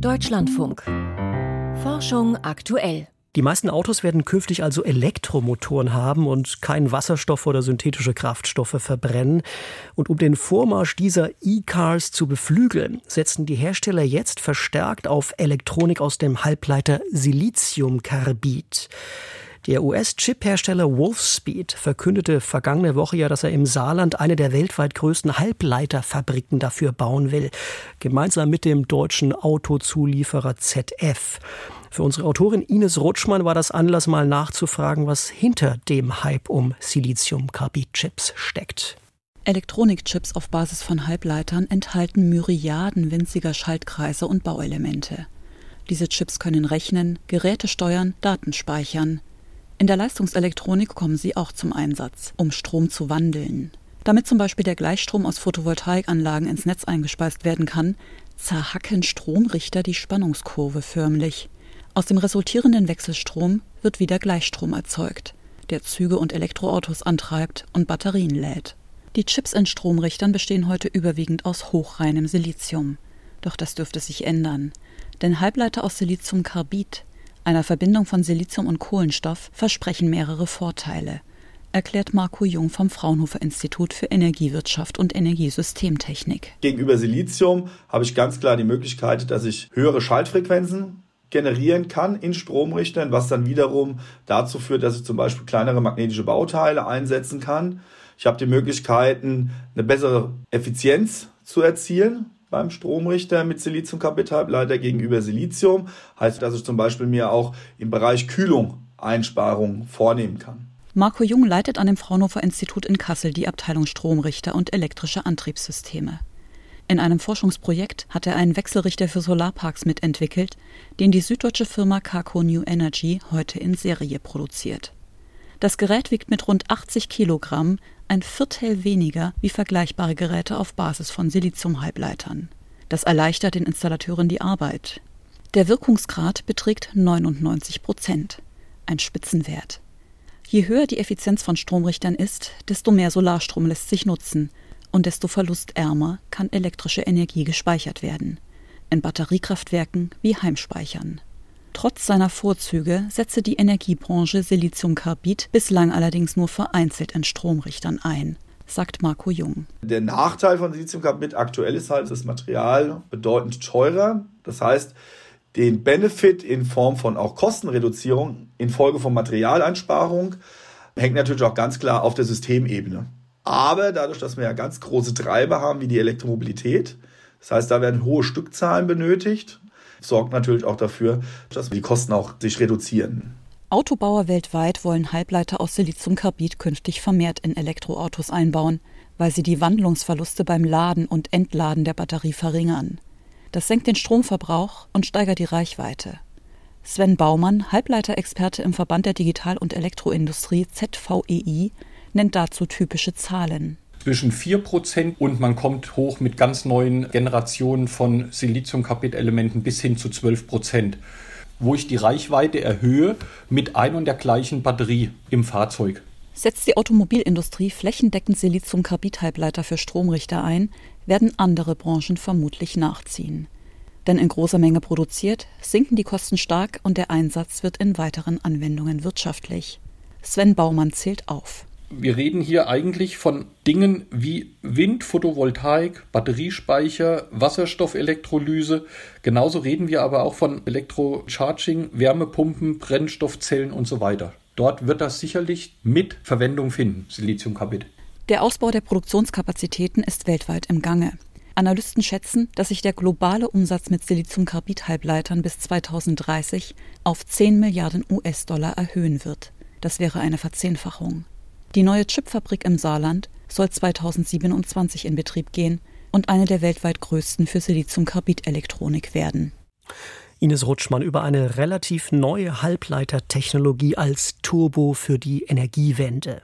Deutschlandfunk. Forschung aktuell. Die meisten Autos werden künftig also Elektromotoren haben und keinen Wasserstoff oder synthetische Kraftstoffe verbrennen. Und um den Vormarsch dieser E-Cars zu beflügeln, setzen die Hersteller jetzt verstärkt auf Elektronik aus dem Halbleiter Siliziumkarbid. Der US-Chip-Hersteller Wolfspeed verkündete vergangene Woche ja, dass er im Saarland eine der weltweit größten Halbleiterfabriken dafür bauen will, gemeinsam mit dem deutschen Autozulieferer ZF. Für unsere Autorin Ines Rutschmann war das Anlass, mal nachzufragen, was hinter dem Hype um Siliziumkarbid-Chips steckt. Elektronikchips auf Basis von Halbleitern enthalten Myriaden winziger Schaltkreise und Bauelemente. Diese Chips können rechnen, Geräte steuern, Daten speichern. In der Leistungselektronik kommen sie auch zum Einsatz, um Strom zu wandeln. Damit zum Beispiel der Gleichstrom aus Photovoltaikanlagen ins Netz eingespeist werden kann, zerhacken Stromrichter die Spannungskurve förmlich. Aus dem resultierenden Wechselstrom wird wieder Gleichstrom erzeugt, der Züge und Elektroautos antreibt und Batterien lädt. Die Chips in Stromrichtern bestehen heute überwiegend aus hochreinem Silizium. Doch das dürfte sich ändern, denn Halbleiter aus Siliziumkarbid einer Verbindung von Silizium und Kohlenstoff versprechen mehrere Vorteile, erklärt Marco Jung vom Fraunhofer Institut für Energiewirtschaft und Energiesystemtechnik. Gegenüber Silizium habe ich ganz klar die Möglichkeit, dass ich höhere Schaltfrequenzen generieren kann in Stromrichtern, was dann wiederum dazu führt, dass ich zum Beispiel kleinere magnetische Bauteile einsetzen kann. Ich habe die Möglichkeiten, eine bessere Effizienz zu erzielen beim Stromrichter mit Siliziumkarbidhalbleiter gegenüber Silizium. Heißt, dass ich zum Beispiel mir auch im Bereich Kühlung Einsparungen vornehmen kann. Marco Jung leitet an dem Fraunhofer Institut in Kassel die Abteilung Stromrichter und elektrische Antriebssysteme. In einem Forschungsprojekt hat er einen Wechselrichter für Solarparks mitentwickelt, den die süddeutsche Firma Carco New Energy heute in Serie produziert. Das Gerät wiegt mit rund 80 Kilogramm ein Viertel weniger wie vergleichbare Geräte auf Basis von Siliziumhalbleitern. Das erleichtert den Installateuren die Arbeit. Der Wirkungsgrad beträgt 99 Prozent, ein Spitzenwert. Je höher die Effizienz von Stromrichtern ist, desto mehr Solarstrom lässt sich nutzen und desto verlustärmer kann elektrische Energie gespeichert werden. In Batteriekraftwerken wie Heimspeichern. Trotz seiner Vorzüge setze die Energiebranche Siliziumkarbid bislang allerdings nur vereinzelt in Stromrichtern ein, sagt Marco Jung. Der Nachteil von Siliziumkarbid aktuell ist halt das Material bedeutend teurer. Das heißt, den Benefit in Form von auch Kostenreduzierung infolge von Materialeinsparung hängt natürlich auch ganz klar auf der Systemebene. Aber dadurch, dass wir ja ganz große Treiber haben wie die Elektromobilität, das heißt, da werden hohe Stückzahlen benötigt, sorgt natürlich auch dafür, dass die Kosten auch sich reduzieren. Autobauer weltweit wollen Halbleiter aus Siliziumkarbid künftig vermehrt in Elektroautos einbauen, weil sie die Wandlungsverluste beim Laden und Entladen der Batterie verringern. Das senkt den Stromverbrauch und steigert die Reichweite. Sven Baumann, Halbleiterexperte im Verband der Digital- und Elektroindustrie ZVEI, nennt dazu typische Zahlen zwischen 4% und man kommt hoch mit ganz neuen Generationen von Siliziumkarbid-Elementen bis hin zu 12%, wo ich die Reichweite erhöhe mit ein und der gleichen Batterie im Fahrzeug. Setzt die Automobilindustrie flächendeckend Siliziumkarbid-Halbleiter für Stromrichter ein, werden andere Branchen vermutlich nachziehen. Denn in großer Menge produziert, sinken die Kosten stark und der Einsatz wird in weiteren Anwendungen wirtschaftlich. Sven Baumann zählt auf wir reden hier eigentlich von Dingen wie Wind, Photovoltaik, Batteriespeicher, Wasserstoffelektrolyse. Genauso reden wir aber auch von Elektrocharging, Wärmepumpen, Brennstoffzellen und so weiter. Dort wird das sicherlich mit Verwendung finden, Siliziumkarbid. Der Ausbau der Produktionskapazitäten ist weltweit im Gange. Analysten schätzen, dass sich der globale Umsatz mit Siliziumkarbid-Halbleitern bis 2030 auf 10 Milliarden US-Dollar erhöhen wird. Das wäre eine Verzehnfachung. Die neue Chipfabrik im Saarland soll 2027 in Betrieb gehen und eine der weltweit größten für Siliziumkarbid-Elektronik werden. Ines Rutschmann über eine relativ neue Halbleitertechnologie als Turbo für die Energiewende.